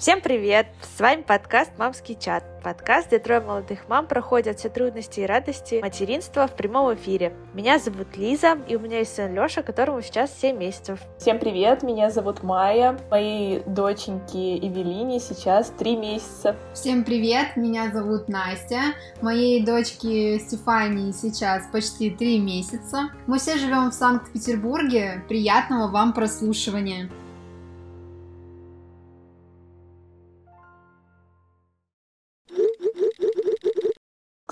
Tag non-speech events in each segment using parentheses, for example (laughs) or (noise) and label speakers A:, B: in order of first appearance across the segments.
A: Всем привет! С вами подкаст «Мамский чат». Подкаст, где трое молодых мам проходят все трудности и радости материнства в прямом эфире. Меня зовут Лиза, и у меня есть сын Леша, которому сейчас 7 месяцев.
B: Всем привет! Меня зовут Майя. Моей доченьке Эвелине сейчас 3 месяца.
C: Всем привет! Меня зовут Настя. Моей дочке Стефании сейчас почти 3 месяца. Мы все живем в Санкт-Петербурге. Приятного вам прослушивания!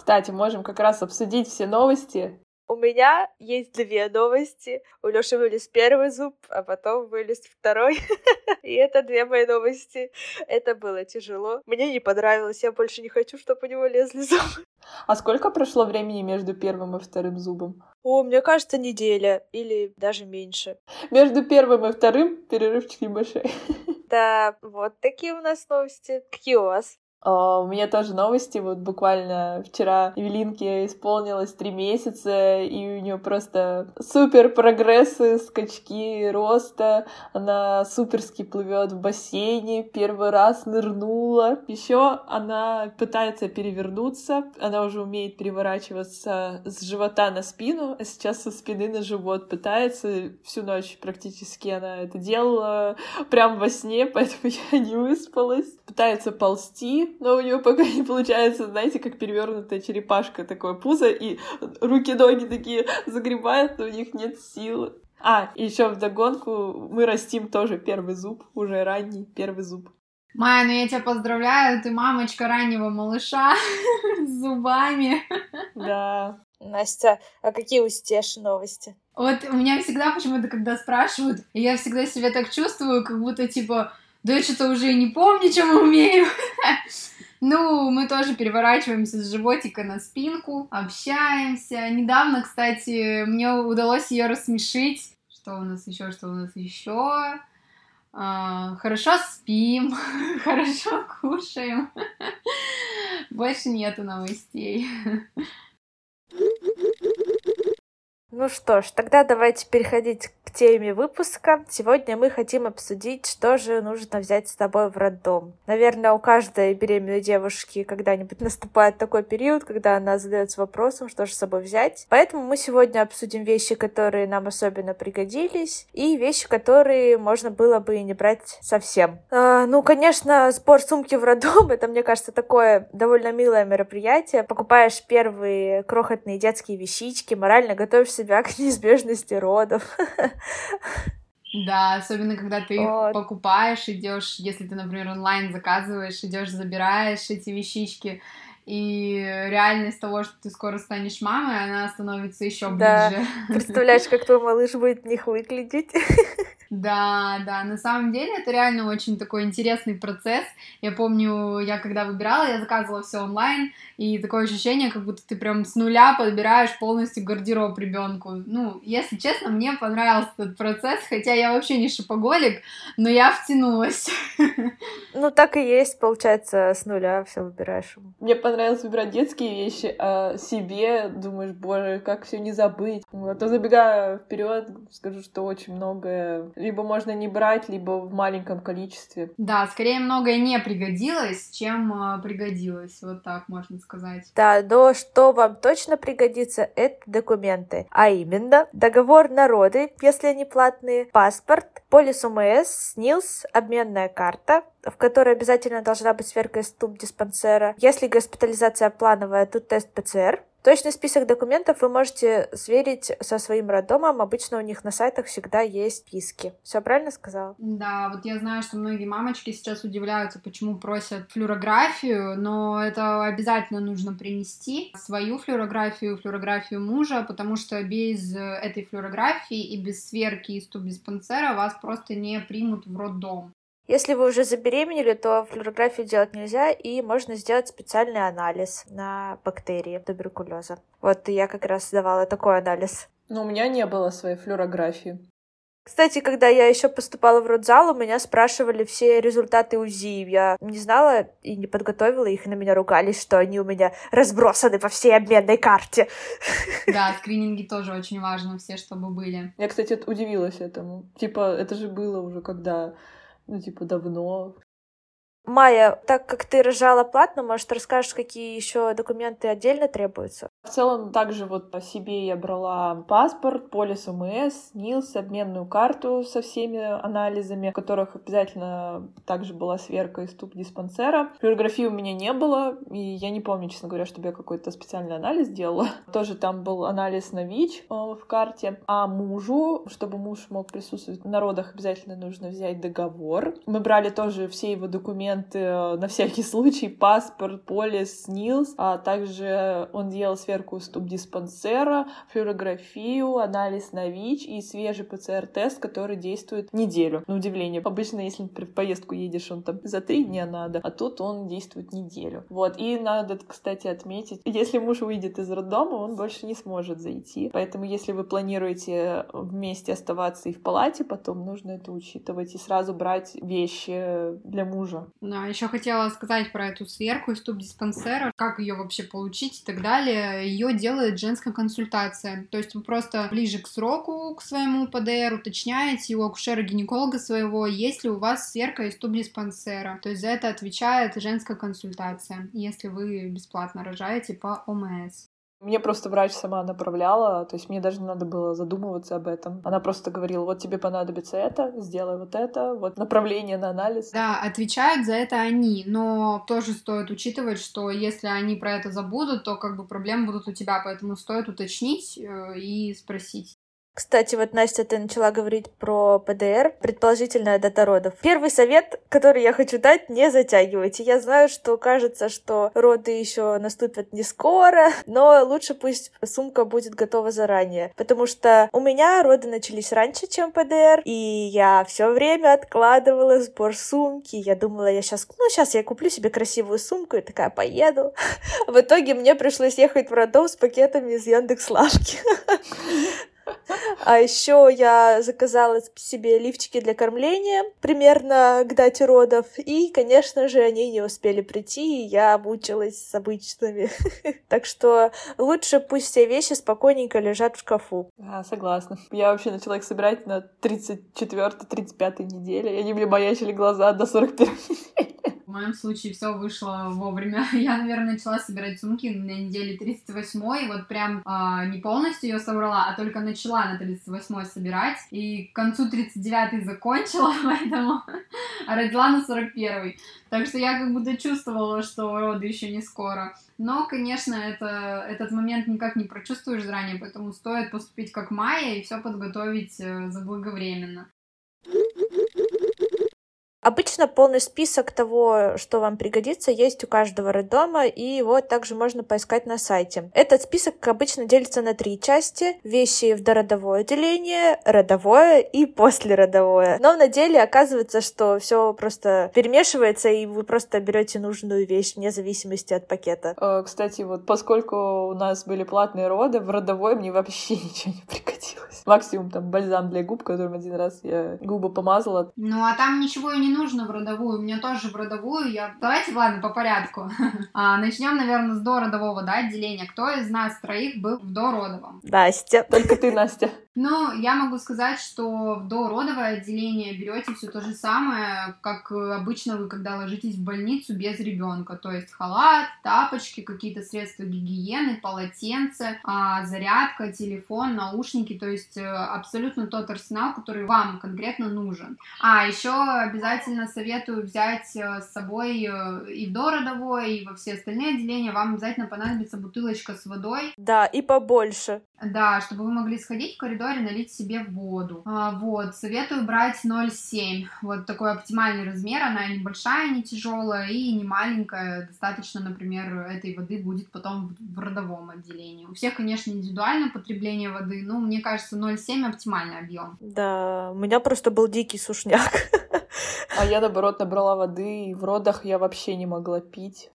B: Кстати, можем как раз обсудить все новости.
A: У меня есть две новости. У Лёши вылез первый зуб, а потом вылез второй. (laughs) И это две мои новости. Это было тяжело. Мне не понравилось. Я больше не хочу, чтобы у него лезли зубы.
B: А сколько прошло времени между первым и вторым зубом?
A: О, мне кажется, неделя или даже меньше.
B: Между первым и вторым перерывчик небольшой. (laughs)
A: Да, вот такие у нас новости. Какие у вас?
B: Uh, у меня тоже новости. Вот буквально вчера Евелинке исполнилось три месяца, и у нее просто супер прогрессы, скачки роста. Она суперски плывет в бассейне, первый раз нырнула. Еще она пытается перевернуться. Она уже умеет переворачиваться с живота на спину, а сейчас со спины на живот пытается. Всю ночь практически она это делала прям во сне, (laughs) поэтому я не выспалась. Пытается ползти, (laughs) но у нее пока не получается, знаете, как перевернутая черепашка, такое пузо, и руки-ноги такие загребают, но у них нет силы. А, еще в догонку мы растим тоже первый зуб, уже ранний первый зуб.
C: Майя, ну я тебя поздравляю, ты мамочка раннего малыша (laughs) с зубами.
B: Да.
A: Настя, а какие у Стеши новости?
C: Вот у меня всегда почему-то, когда спрашивают, я всегда себя так чувствую, как будто, типа, да я что-то уже и не помню, что мы умеем. Ну, мы тоже переворачиваемся с животика на спинку, общаемся. Недавно, кстати, мне удалось ее рассмешить. Что у нас еще, что у нас еще? А, хорошо спим, (laughs) хорошо кушаем. (laughs) Больше нету новостей.
A: Ну что ж, тогда давайте переходить к теме выпуска. Сегодня мы хотим обсудить, что же нужно взять с тобой в роддом. Наверное, у каждой беременной девушки когда-нибудь (laughs) наступает такой период, когда она задается вопросом, что же с собой взять. Поэтому мы сегодня обсудим вещи, которые нам особенно пригодились, и вещи, которые можно было бы и не брать совсем. А, ну, конечно, сбор сумки в роддом, это, мне кажется, такое довольно милое мероприятие. Покупаешь первые крохотные детские вещички, морально готовишь себя к неизбежности родов.
C: Да, особенно когда ты вот. покупаешь, идешь, если ты, например, онлайн заказываешь, идешь, забираешь эти вещички, и реальность того, что ты скоро станешь мамой, она становится еще ближе. Да.
A: Представляешь, как твой малыш будет в них выглядеть?
C: Да, да, на самом деле это реально очень такой интересный процесс. Я помню, я когда выбирала, я заказывала все онлайн, и такое ощущение, как будто ты прям с нуля подбираешь полностью гардероб ребенку. Ну, если честно, мне понравился этот процесс, хотя я вообще не шопоголик, но я втянулась.
A: Ну, так и есть, получается, с нуля все выбираешь.
B: Мне понравилось выбирать детские вещи, а себе думаешь, боже, как все не забыть. А то забегая вперед, скажу, что очень многое либо можно не брать, либо в маленьком количестве.
C: Да, скорее многое не пригодилось, чем э, пригодилось, вот так можно сказать.
A: Да, но что вам точно пригодится, это документы, а именно договор народы, если они платные, паспорт, полис УМС, СНИЛС, обменная карта, в которой обязательно должна быть сверка из туб диспансера. Если госпитализация плановая, то тест ПЦР. Точный список документов вы можете сверить со своим роддомом. Обычно у них на сайтах всегда есть списки. Все правильно сказала?
C: Да, вот я знаю, что многие мамочки сейчас удивляются, почему просят флюорографию, но это обязательно нужно принести свою флюорографию, флюорографию мужа, потому что без этой флюорографии и без сверки из тубдиспансера вас просто не примут в роддом.
A: Если вы уже забеременели, то флюорографию делать нельзя, и можно сделать специальный анализ на бактерии туберкулеза. Вот я как раз сдавала такой анализ.
B: Но у меня не было своей флюорографии.
A: Кстати, когда я еще поступала в родзал, у меня спрашивали все результаты УЗИ. Я не знала и не подготовила их, и на меня ругались, что они у меня разбросаны по всей обменной карте. (laughs)
C: Да, скрининги тоже очень важно, все, чтобы были.
B: Я, кстати, удивилась этому. Типа, это же было уже когда ну, типа, давно.
A: Майя, так как ты рожала платно, может, расскажешь, какие еще документы отдельно требуются?
B: В целом, также вот по себе я брала паспорт, полис ОМС, НИЛС, обменную карту со всеми анализами, в которых обязательно также была сверка из туп диспансера. Флюорографии у меня не было, и я не помню, честно говоря, чтобы я какой-то специальный анализ делала. (laughs) Тоже там был анализ на ВИЧ э, в карте. А мужу, чтобы муж мог присутствовать на родах, обязательно нужно взять договор. Мы брали тоже все его документы э, на всякий (laughs) случай, паспорт, полис, НИЛС, а также он делал сверку из туб-диспансера, флюорографию, анализ на ВИЧ и свежий ПЦР-тест, который действует неделю. На удивление. Обычно, если в поездку едешь, он там за три дня надо, а тут он действует неделю. Вот. И надо, кстати, отметить, если муж выйдет из роддома, он больше не сможет зайти. Поэтому, если вы планируете вместе оставаться и в палате, потом нужно это учитывать и сразу брать вещи для мужа.
C: Да, еще хотела сказать про эту сверку из туб-диспансера, как ее вообще получить и так далее. Ее делает женская консультация. То есть вы просто ближе к сроку, к своему ПДР, уточняете у акушера-гинеколога своего, есть ли у вас сверка из туб-диспансера. То есть за это отвечает женская консультация, если вы бесплатно рожаете по ОМС.
B: Мне просто врач сама направляла, то есть мне даже не надо было задумываться об этом. Она просто говорила, вот тебе понадобится это, сделай вот это, вот направление на анализ.
C: Да, отвечают за это они, но тоже стоит учитывать, что если они про это забудут, то как бы проблемы будут у тебя, поэтому стоит уточнить э, и спросить.
A: Кстати, вот, Настя, ты начала говорить про ПДР, предположительная дата родов. Первый совет, который я хочу дать, не затягивайте. Я знаю, что кажется, что роды еще наступят не скоро, но лучше пусть сумка будет готова заранее, потому что у меня роды начались раньше, чем ПДР, и я все время откладывала сбор сумки. Я думала, я сейчас, ну, сейчас я куплю себе красивую сумку и такая поеду. (laughs) В итоге мне пришлось ехать в роддом с пакетами из Яндекс Лавки. (laughs) А еще я заказала себе лифчики для кормления примерно к дате родов. И, конечно же, они не успели прийти, и я мучилась с обычными. (laughs) Так что лучше пусть все вещи спокойненько лежат в шкафу.
B: Да, согласна. Я вообще начала их собирать на 34-35 неделе, и они мне боячили глаза до 41 недели.
C: В моем случае все вышло вовремя. (laughs) Я, наверное, начала собирать сумки на неделе 38-й, вот прям э, не полностью ее собрала, а только начала на 38-й собирать, и к концу 39-й закончила, (laughs) поэтому (laughs) родила на 41-й. Так что я как будто чувствовала, что роды еще не скоро. Но, конечно, это, этот момент никак не прочувствуешь заранее, поэтому стоит поступить как Майя и все подготовить э, заблаговременно.
A: Обычно полный список того, что вам пригодится, есть у каждого роддома, и его также можно поискать на сайте. Этот список обычно делится на три части. Вещи в дородовое отделение, родовое и послеродовое. Но на деле оказывается, что все просто перемешивается, и вы просто берете нужную вещь вне зависимости от пакета.
B: Э, кстати, вот поскольку у нас были платные роды, в родовой мне вообще (laughs) ничего не пригодилось. Максимум там бальзам для губ, которым один раз я губы помазала.
C: Ну, а там ничего и не не нужно в родовую, у меня тоже в родовую. Я... Давайте, ладно, по порядку. (laughs) а, начнем, наверное, с дородового да, отделения. Кто из нас троих был в дородовом?
A: Настя.
B: Только ты, Настя.
C: Ну, я могу сказать, что в дородовое отделение берете все то же самое, как обычно вы, когда ложитесь в больницу без ребенка. То есть халат, тапочки, какие-то средства гигиены, полотенце, а, зарядка, телефон, наушники. То есть э, абсолютно тот арсенал, который вам конкретно нужен. А еще обязательно советую взять э, с собой э, и в дородовое, и во все остальные отделения. Вам обязательно понадобится бутылочка с водой.
A: Да, и побольше.
C: Да, чтобы вы могли сходить в коридор и налить себе воду. А, вот, советую брать 0,7. Вот такой оптимальный размер. Она небольшая, не тяжелая и не маленькая. Достаточно, например, этой воды будет потом в родовом отделении. У всех, конечно, индивидуальное потребление воды, но мне кажется, 0,7 оптимальный объем.
A: Да, у меня просто был дикий сушняк.
B: А я, наоборот, набрала воды, и в родах я вообще не могла пить.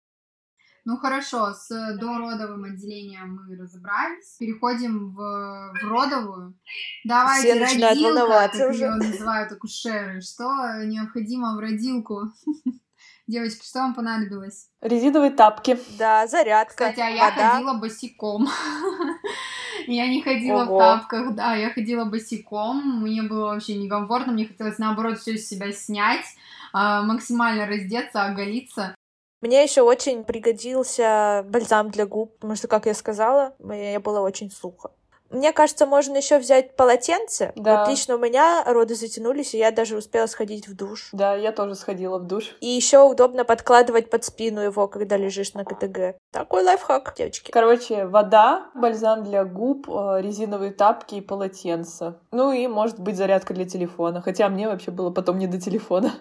C: Ну хорошо, с дородовым отделением мы разобрались. Переходим в, в родовую. Давайте,
A: Все начинают
C: родилка,
A: волноваться
C: как
A: уже.
C: ее (laughs) называют акушеры. Что необходимо в родилку? (laughs) Девочки, что вам понадобилось?
B: Резиновые тапки.
A: Да, зарядка.
C: Кстати, а я
A: вода.
C: ходила босиком. (laughs) Я не ходила
A: Ого.
C: в тапках, да, я ходила босиком, мне было вообще некомфортно, мне хотелось наоборот все из себя снять, а, максимально раздеться, оголиться.
A: Мне еще очень пригодился бальзам для губ, потому что, как я сказала, мне было очень сухо. Мне кажется, можно еще взять полотенце.
B: Да.
A: Вот лично у меня роды затянулись, и я даже успела сходить в душ.
B: Да, я тоже сходила в душ.
A: И еще удобно подкладывать под спину его, когда лежишь на КТГ. Такой лайфхак, девочки.
B: Короче, вода, бальзам для губ, э, резиновые тапки и полотенце. Ну и, может быть, зарядка для телефона. Хотя мне вообще было потом не до телефона.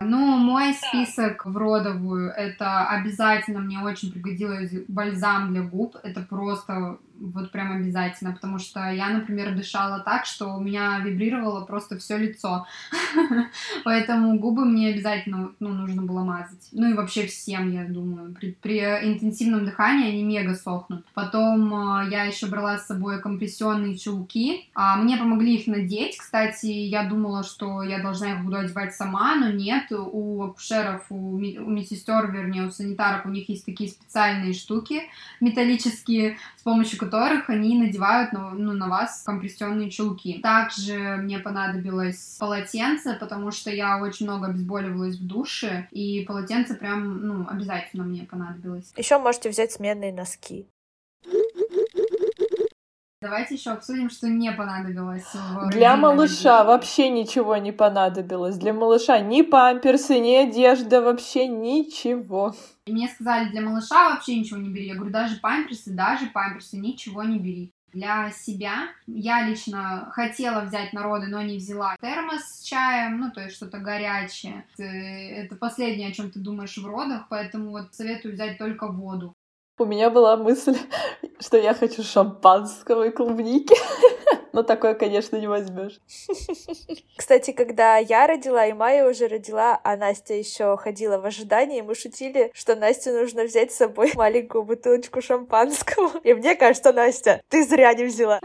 C: Ну, мой список в родовую, это обязательно мне очень пригодилось бальзам для губ, это просто вот прям обязательно, потому что я, например, дышала так, что у меня вибрировало просто все лицо, (laughs) поэтому губы мне обязательно ну, нужно было мазать. Ну и вообще всем, я думаю, при, при интенсивном дыхании они мега сохнут. Потом э, я еще брала с собой компрессионные чулки, а мне помогли их надеть, кстати, я думала, что я должна их буду одевать сама, но нет, у акушеров, у, у медсестер, вернее, у санитарок у них есть такие специальные штуки металлические, с помощью которых они надевают на, ну, на вас компрессионные чулки. Также мне понадобилось полотенце, потому что я очень много обезболивалась в душе, и полотенце прям, ну, обязательно мне понадобилось.
A: Еще можете взять сменные носки.
C: Давайте еще обсудим, что не понадобилось
B: Для малыша
C: отделении.
B: вообще ничего не понадобилось. Для малыша ни памперсы, ни одежда, вообще ничего.
C: И мне сказали, для малыша вообще ничего не бери. Я говорю, даже памперсы, даже памперсы, ничего не бери. Для себя я лично хотела взять народы, но не взяла термос с чаем, ну, то есть что-то горячее. Э, Это последнее, о чем ты думаешь в родах, поэтому вот советую взять только воду.
B: У меня была мысль, (laughs) что я хочу шампанского и клубники. (laughs) Но такое, конечно, не возьмешь. (laughs)
A: Кстати, когда я родила, и Майя уже родила, а Настя еще ходила в ожидании, мы шутили, что Насте нужно взять с собой маленькую бутылочку шампанского. И мне кажется, Настя, ты зря не взяла.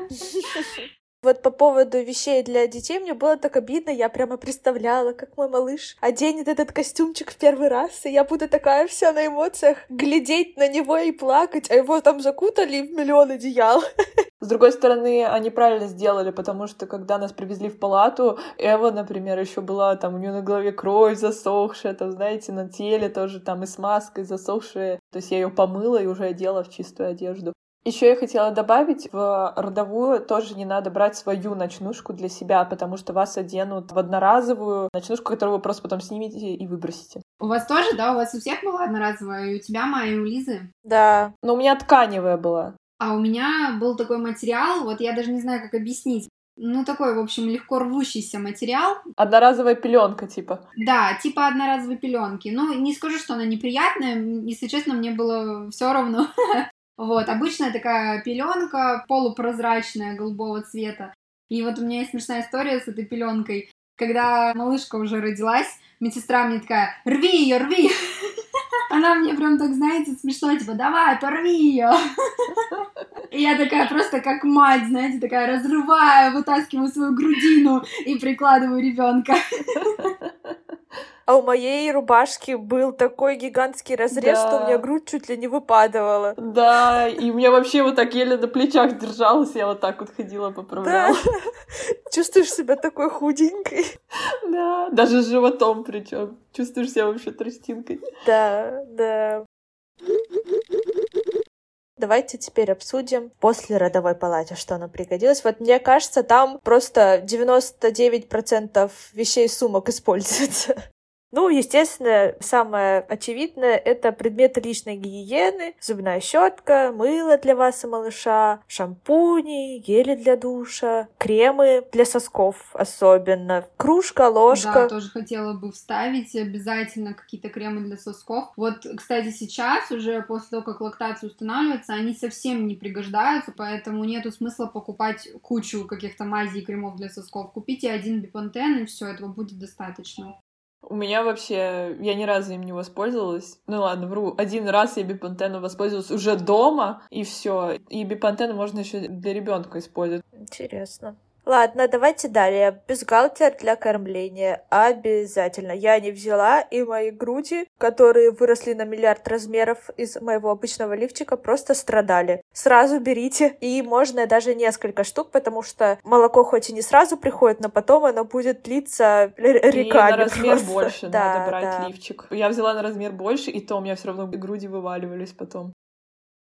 A: Вот по поводу вещей для детей мне было так обидно, я прямо представляла, как мой малыш оденет этот костюмчик в первый раз, и я буду такая вся на эмоциях, глядеть на него и плакать, а его там закутали в миллион одеял.
B: С другой стороны, они правильно сделали, потому что когда нас привезли в палату, Эва, например, еще была там, у нее на голове кровь засохшая, там, знаете, на теле тоже там и с маской засохшая. То есть я ее помыла и уже одела в чистую одежду. Еще я хотела добавить, в родовую тоже не надо брать свою ночнушку для себя, потому что вас оденут в одноразовую ночнушку, которую вы просто потом снимете и выбросите.
C: У вас тоже, да? У вас у всех была одноразовая? И у тебя, Майя, и у Лизы?
A: Да,
B: Но у меня тканевая была.
C: А у меня был такой материал, вот я даже не знаю, как объяснить. Ну, такой, в общем, легко рвущийся материал.
B: Одноразовая пеленка, типа.
C: Да, типа одноразовой пеленки. Ну, не скажу, что она неприятная. Если честно, мне было все равно. (laughs) Вот, обычная такая пеленка, полупрозрачная, голубого цвета. И вот у меня есть смешная история с этой пеленкой. Когда малышка уже родилась, медсестра мне такая, рви ее, рви. (laughs) Она мне прям так, знаете, смешно, типа, давай, порви ее. (laughs) И я такая просто как мать, знаете, такая разрываю, вытаскиваю свою грудину и прикладываю ребенка. (laughs)
A: А у моей рубашки был такой гигантский разрез, что у
B: Да.
A: меня грудь чуть ли не выпадывала.
B: Да, и у меня вообще вот так еле на плечах держалась, я вот так вот ходила,
A: Да.
B: поправляла. (laughs)
A: Чувствуешь себя такой худенькой.
B: Да, даже с животом причем. Чувствуешь себя вообще тростинкой.
A: Да, да. Давайте теперь обсудим после родовой палате, что нам пригодилось. Вот мне кажется, там просто 99% вещей сумок используется. Ну, естественно, самое очевидное — это предметы личной гигиены, зубная щетка, мыло для вас и малыша, шампуни, гели для душа, кремы для сосков особенно, кружка, ложка.
C: Да, тоже хотела бы вставить обязательно какие-то кремы для сосков. Вот, кстати, сейчас уже после того, как лактация устанавливается, они совсем не пригождаются, поэтому нету смысла покупать кучу каких-то мазей и кремов для сосков. Купите один бипантен, и все, этого будет достаточно.
B: У меня вообще... Я ни разу им не воспользовалась. Ну ладно, вру. Один раз я бипантеном воспользовалась уже дома, и все. И бипантен можно еще для ребенка использовать.
A: Интересно. Ладно, давайте далее. Бюстгальтер для кормления. Обязательно. Я не взяла, и мои груди, которые выросли на миллиард размеров из моего обычного лифчика, просто страдали. Сразу берите. И можно даже несколько штук, потому что молоко хоть и не сразу приходит, но потом оно будет длиться реками. И на
B: размер просто. больше да, надо брать да. лифчик. Я взяла на размер больше, и то у меня все равно груди вываливались потом.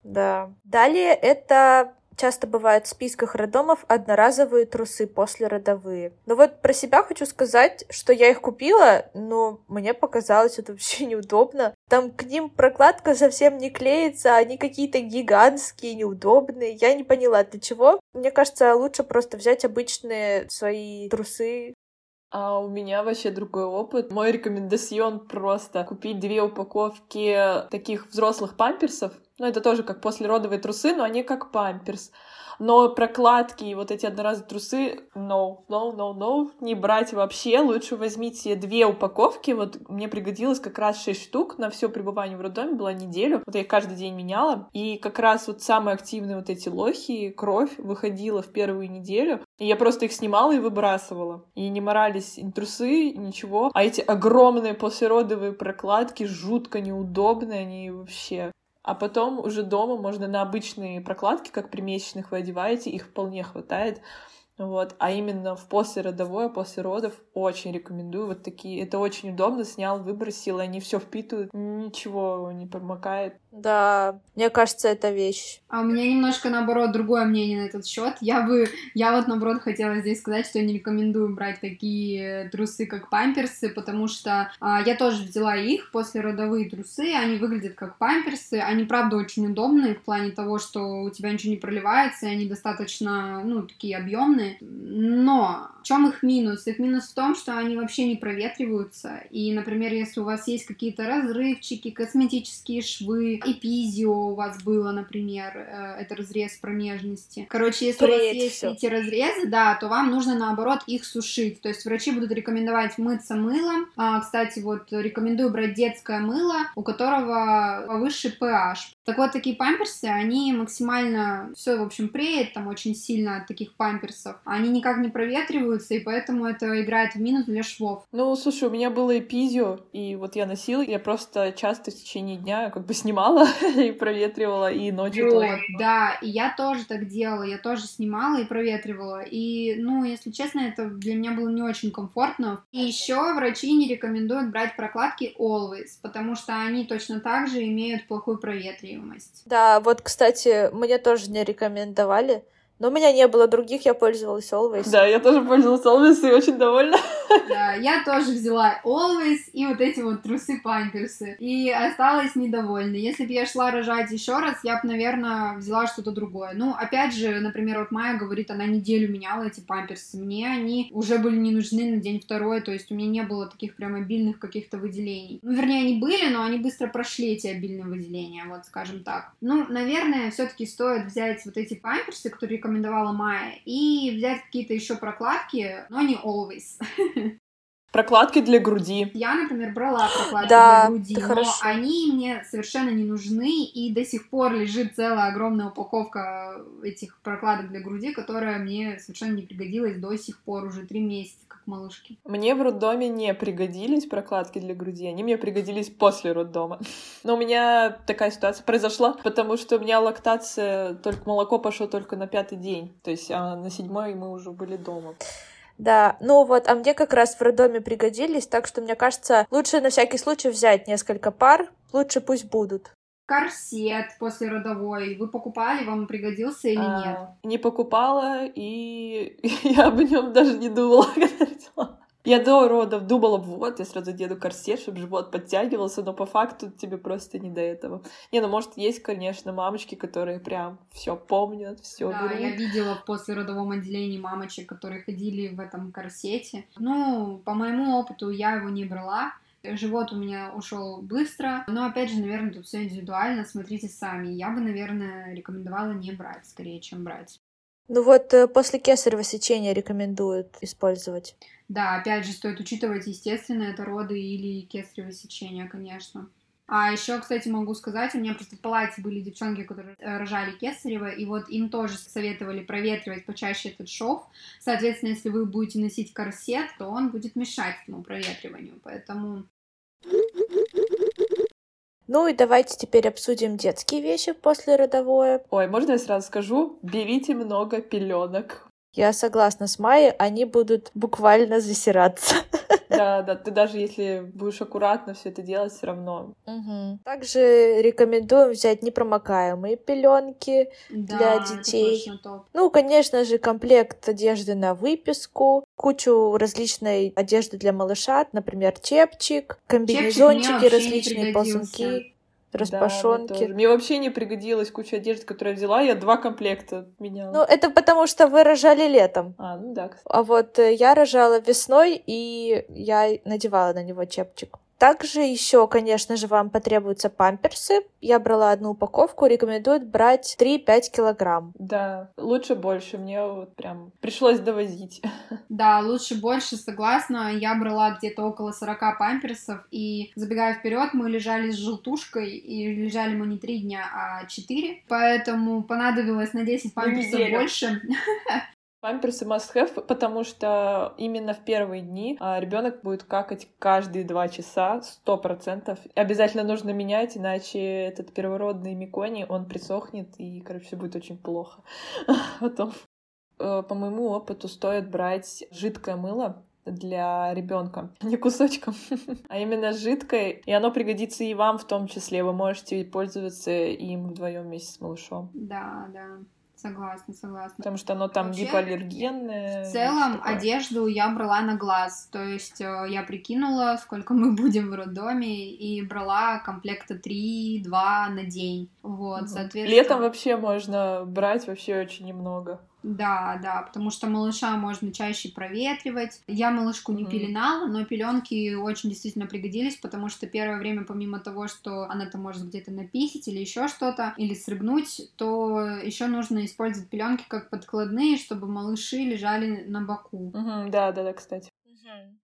A: Да. Далее это часто бывают в списках роддомов одноразовые трусы послеродовые. Но вот про себя хочу сказать, что я их купила, но мне показалось это вообще (laughs) неудобно. Там к ним прокладка совсем не клеится, они какие-то гигантские, неудобные. Я не поняла, для чего. Мне кажется, лучше просто взять обычные свои трусы,
B: а у меня вообще другой опыт. Мой рекомендацион просто купить две упаковки таких взрослых памперсов. Ну, это тоже как послеродовые трусы, но они как памперс. Но прокладки и вот эти одноразовые трусы, no, no, no, no, не брать вообще. Лучше возьмите две упаковки. Вот мне пригодилось как раз 6 штук на все пребывание в роддоме, была неделю. Вот я их каждый день меняла. И как раз вот самые активные вот эти лохи, кровь выходила в первую неделю. И я просто их снимала и выбрасывала. И не морались ни трусы, ничего. А эти огромные послеродовые прокладки жутко неудобные, они вообще а потом уже дома можно на обычные прокладки, как при вы одеваете, их вполне хватает. Вот. А именно в послеродовое, после родов очень рекомендую. Вот такие. Это очень удобно. Снял, выбросил, они все впитывают. Ничего не промокает.
A: Да, мне кажется, это вещь.
C: А у меня немножко, наоборот, другое мнение на этот счет. Я бы, я вот, наоборот, хотела здесь сказать, что я не рекомендую брать такие трусы, как памперсы, потому что а, я тоже взяла их, после родовые трусы, они выглядят как памперсы, они, правда, очень удобные в плане того, что у тебя ничего не проливается, и они достаточно, ну, такие объемные, но в чем их минус? Их минус в том, что они вообще не проветриваются, и, например, если у вас есть какие-то разрывчики, косметические швы, эпизио у вас было, например, э, это разрез промежности. Короче, если Привет, у вас есть всё. эти разрезы, да, то вам нужно, наоборот, их сушить. То есть врачи будут рекомендовать мыться мылом. А, кстати, вот рекомендую брать детское мыло, у которого повыше pH. Так вот, такие памперсы, они максимально все, в общем, преет там очень сильно от таких памперсов. Они никак не проветриваются, и поэтому это играет в минус для швов.
B: Ну, слушай, у меня было эпизио, и вот я носила, я просто часто в течение дня как бы снимала снимала (laughs) и проветривала, и ночью
C: вот, тоже. Да, и я тоже так делала, я тоже снимала и проветривала. И, ну, если честно, это для меня было не очень комфортно. И еще врачи не рекомендуют брать прокладки Always, потому что они точно так же имеют плохую проветриваемость.
A: Да, вот, кстати, мне тоже не рекомендовали. Но у меня не было других, я пользовалась Always.
B: Да, я тоже пользовалась Always и очень довольна.
C: Да, я тоже взяла Always и вот эти вот трусы-памперсы. И осталась недовольна. Если бы я шла рожать еще раз, я бы, наверное, взяла что-то другое. Ну, опять же, например, вот Майя говорит, она неделю меняла эти памперсы. Мне они уже были не нужны на день второй, то есть у меня не было таких прям обильных каких-то выделений. Ну, вернее, они были, но они быстро прошли эти обильные выделения, вот скажем так. Ну, наверное, все-таки стоит взять вот эти памперсы, которые рекомендовала Майя, и взять какие-то еще прокладки, но не always. (laughs)
B: Прокладки для груди.
C: Я, например, брала прокладки да, для груди, но хорошо. они мне совершенно не нужны, и до сих пор лежит целая огромная упаковка этих прокладок для груди, которая мне совершенно не пригодилась до сих пор, уже три месяца, малышки.
B: Мне в роддоме не пригодились прокладки для груди, они мне пригодились после роддома. Но у меня такая ситуация произошла, потому что у меня лактация, только молоко пошло только на пятый день, то есть а на седьмой мы уже были дома.
A: Да, ну вот, а мне как раз в роддоме пригодились, так что, мне кажется, лучше на всякий случай взять несколько пар, лучше пусть будут.
C: Корсет после родовой вы покупали, вам пригодился или а, нет?
B: Не покупала, и (laughs) я об нем даже не думала, (laughs) когда родила. Я до родов думала, вот, я сразу деду корсет, чтобы живот подтягивался, но по факту тебе просто не до этого. Не, ну, может, есть, конечно, мамочки, которые прям все помнят, все
C: Да, берут. я видела в послеродовом отделении мамочек, которые ходили в этом корсете. Ну, по моему опыту, я его не брала. Живот у меня ушел быстро, но опять же, наверное, тут все индивидуально, смотрите сами. Я бы, наверное, рекомендовала не брать, скорее, чем брать.
A: Ну вот э, после кесарево сечения рекомендуют использовать.
C: Да, опять же, стоит учитывать, естественно, это роды или кесарево сечение, конечно. А еще, кстати, могу сказать, у меня просто в палате были девчонки, которые э, рожали кесарево, и вот им тоже советовали проветривать почаще этот шов. Соответственно, если вы будете носить корсет, то он будет мешать этому проветриванию. Поэтому
A: ну и давайте теперь обсудим детские вещи после родовое.
B: Ой, можно я сразу скажу? Берите много пеленок.
A: Я согласна с Майей, они будут буквально засираться. (laughs)
B: Да, да, ты даже если будешь аккуратно все это делать, все равно.
A: Угу. Также рекомендуем взять непромокаемые пеленки
C: да,
A: для детей. Ну, конечно же, комплект одежды на выписку, кучу различной одежды для малыша, например, чепчик, комбинезончики, различные ползунки распашонки.
B: Да, мне вообще не пригодилась куча одежды, которую я взяла. Я два комплекта меняла.
A: Ну, это потому что вы рожали летом.
B: А, ну да, кстати.
A: А вот э, я рожала весной, и я надевала на него чепчик. Также еще, конечно же, вам потребуются памперсы. Я брала одну упаковку, рекомендуют брать 3-5 килограмм.
B: Да, лучше больше, мне вот прям пришлось довозить. (laughs)
C: Да, лучше больше, согласна. Я брала где-то около 40 памперсов, и забегая вперед, мы лежали с желтушкой, и лежали мы не 3 дня, а 4, поэтому понадобилось на 10 памперсов больше. (laughs)
B: Памперсы must have, потому что именно в первые дни а, ребенок будет какать каждые два часа, сто процентов. Обязательно нужно менять, иначе этот первородный микони, он присохнет, и, короче, все будет очень плохо (laughs) потом. Э, по моему опыту стоит брать жидкое мыло, для ребенка, не кусочком, (laughs) а именно жидкое, и оно пригодится и вам в том числе. Вы можете пользоваться им вдвоем вместе с малышом.
C: Да, да. Согласна, согласна.
B: Потому что оно там Вообще, гипоаллергенное.
C: В целом, одежду я брала на глаз. То есть э, я прикинула, сколько мы (laughs) будем в роддоме, и брала комплекта 3-2 на день. Вот, угу. соответственно...
B: Летом вообще можно брать вообще очень немного.
C: Да, да, потому что малыша можно чаще проветривать. Я малышку не mm. пеленала, но пеленки очень действительно пригодились, потому что первое время, помимо того, что она там может где-то написать или еще что-то, или срыгнуть, то еще нужно использовать пеленки как подкладные, чтобы малыши лежали на боку.
B: Mm-hmm, да, да, да, кстати.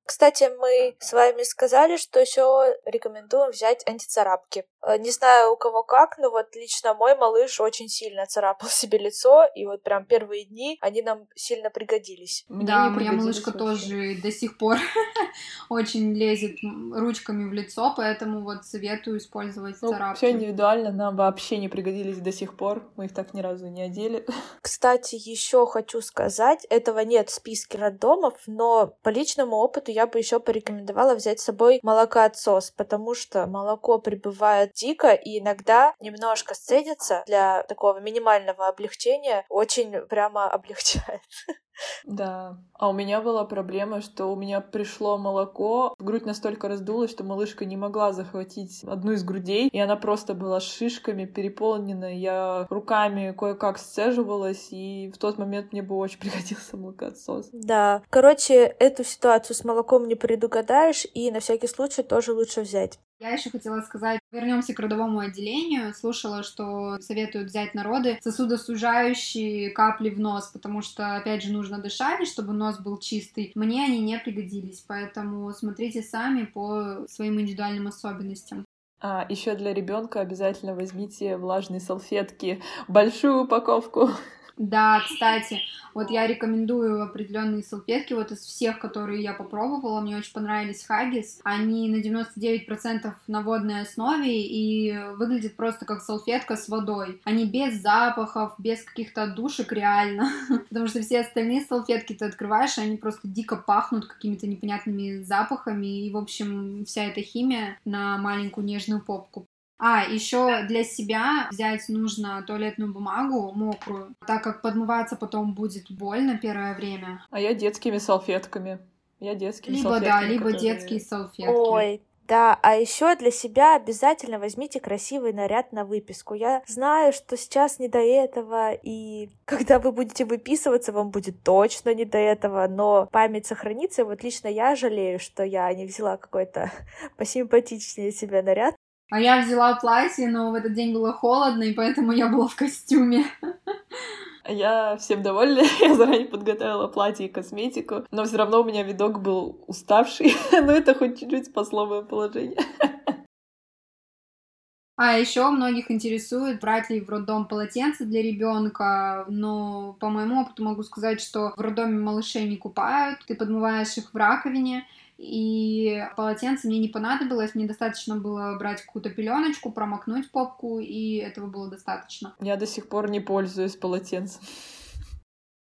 A: Кстати, мы с вами сказали, что еще рекомендуем взять антицарапки. Э, не знаю, у кого как, но вот лично мой малыш очень сильно царапал (laughs) себе лицо, и вот прям первые дни они нам сильно пригодились.
C: Мне да, моя малышка вообще. тоже до сих пор (laughs) очень лезет ручками в лицо, поэтому вот советую использовать ну, царапки.
B: Все индивидуально, нам вообще не пригодились до сих пор, мы их так ни разу не одели. (laughs)
A: Кстати, еще хочу сказать, этого нет в списке роддомов, но по личному опыту я бы еще порекомендовала взять с собой молокоотсос, потому что молоко прибывает дико и иногда немножко сцедится для такого минимального облегчения, очень прямо облегчает. (laughs)
B: Да. А у меня была проблема, что у меня пришло молоко, грудь настолько раздулась, что малышка не могла захватить одну из грудей, и она просто была шишками переполнена. Я руками кое-как сцеживалась, и в тот момент мне бы очень (laughs) пригодился молокоотсос.
A: Да. Короче, эту ситуацию с молоком не предугадаешь, и на всякий случай тоже лучше взять.
C: Я еще хотела сказать, вернемся к родовому отделению. Слушала, что советуют взять народы сосудосужающие капли в нос, потому что, опять же, нужно дышать, чтобы нос был чистый. Мне они не пригодились, поэтому смотрите сами по своим индивидуальным особенностям.
B: А еще для ребенка обязательно возьмите влажные салфетки, большую упаковку.
C: Да, кстати, вот я рекомендую определенные салфетки, вот из всех, которые я попробовала, мне очень понравились Хаггис. Они на 99% на водной основе и выглядят просто как салфетка с водой. Они без запахов, без каких-то отдушек реально. (laughs) Потому что все остальные салфетки ты открываешь, они просто дико пахнут какими-то непонятными запахами. И, в общем, вся эта химия на маленькую нежную попку. А, еще для себя взять нужно туалетную бумагу мокрую, так как подмываться потом будет больно первое время.
B: А я детскими салфетками. Я детскими
C: либо,
B: салфетками.
C: Либо да, либо которые... детские салфетки.
A: Ой, да, а еще для себя обязательно возьмите красивый наряд на выписку. Я знаю, что сейчас не до этого, и когда вы будете выписываться, вам будет точно не до этого, но память сохранится. И вот лично я жалею, что я не взяла какой-то посимпатичнее себе наряд.
C: А я взяла платье, но в этот день было холодно, и поэтому я была в костюме.
B: Я всем довольна, (laughs) я заранее подготовила платье и косметику, но все равно у меня видок был уставший, (laughs) но это хоть чуть-чуть спасло мое положение.
C: А еще многих интересует, брать ли в роддом полотенце для ребенка. Но по моему опыту могу сказать, что в роддоме малышей не купают, ты подмываешь их в раковине. И полотенце мне не понадобилось, мне достаточно было брать какую-то пеленочку, промокнуть попку, и этого было достаточно.
B: Я до сих пор не пользуюсь полотенцем.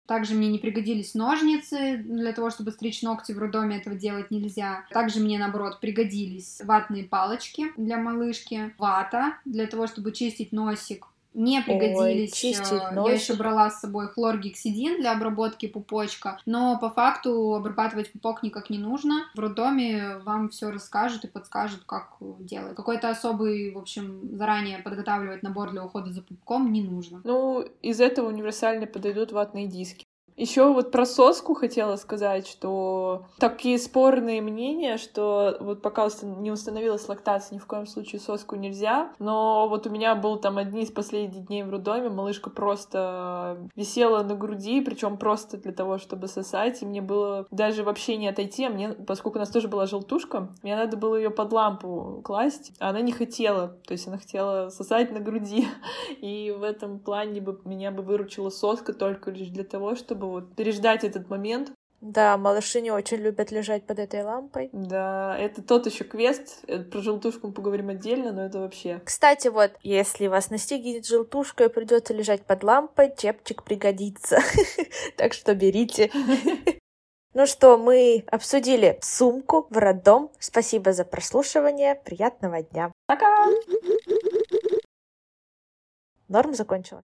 C: Также мне не пригодились ножницы для того, чтобы стричь ногти в роддоме, этого делать нельзя. Также мне, наоборот, пригодились ватные палочки для малышки, вата для того, чтобы чистить носик, не пригодились. Ой, чистить э, Я еще брала с собой хлоргексидин для обработки пупочка, но по факту обрабатывать пупок никак не нужно. В роддоме вам все расскажут и подскажут, как делать. Какой-то особый, в общем, заранее подготавливать набор для ухода за пупком не нужно.
B: Ну, из этого универсально подойдут ватные диски. Еще вот про соску хотела сказать, что такие спорные мнения, что вот пока не установилась лактация, ни в коем случае соску нельзя. Но вот у меня был там одни из последних дней в роддоме, малышка просто висела на груди, причем просто для того, чтобы сосать, и мне было даже вообще не отойти, а мне, поскольку у нас тоже была желтушка, мне надо было ее под лампу класть, а она не хотела, то есть она хотела сосать на груди, (laughs) и в этом плане бы меня бы выручила соска только лишь для того, чтобы вот переждать этот момент.
A: Да, малыши не очень любят лежать под этой лампой.
B: Да, это тот еще квест. Э, про желтушку мы поговорим отдельно, но это вообще.
A: Кстати, вот, если вас настигнет желтушка и придется лежать под лампой, чепчик пригодится. (laughs) Так что берите. (laughs) Ну что, мы обсудили сумку в роддом. Спасибо за прослушивание. Приятного дня.
B: Пока!
A: Норм закончила?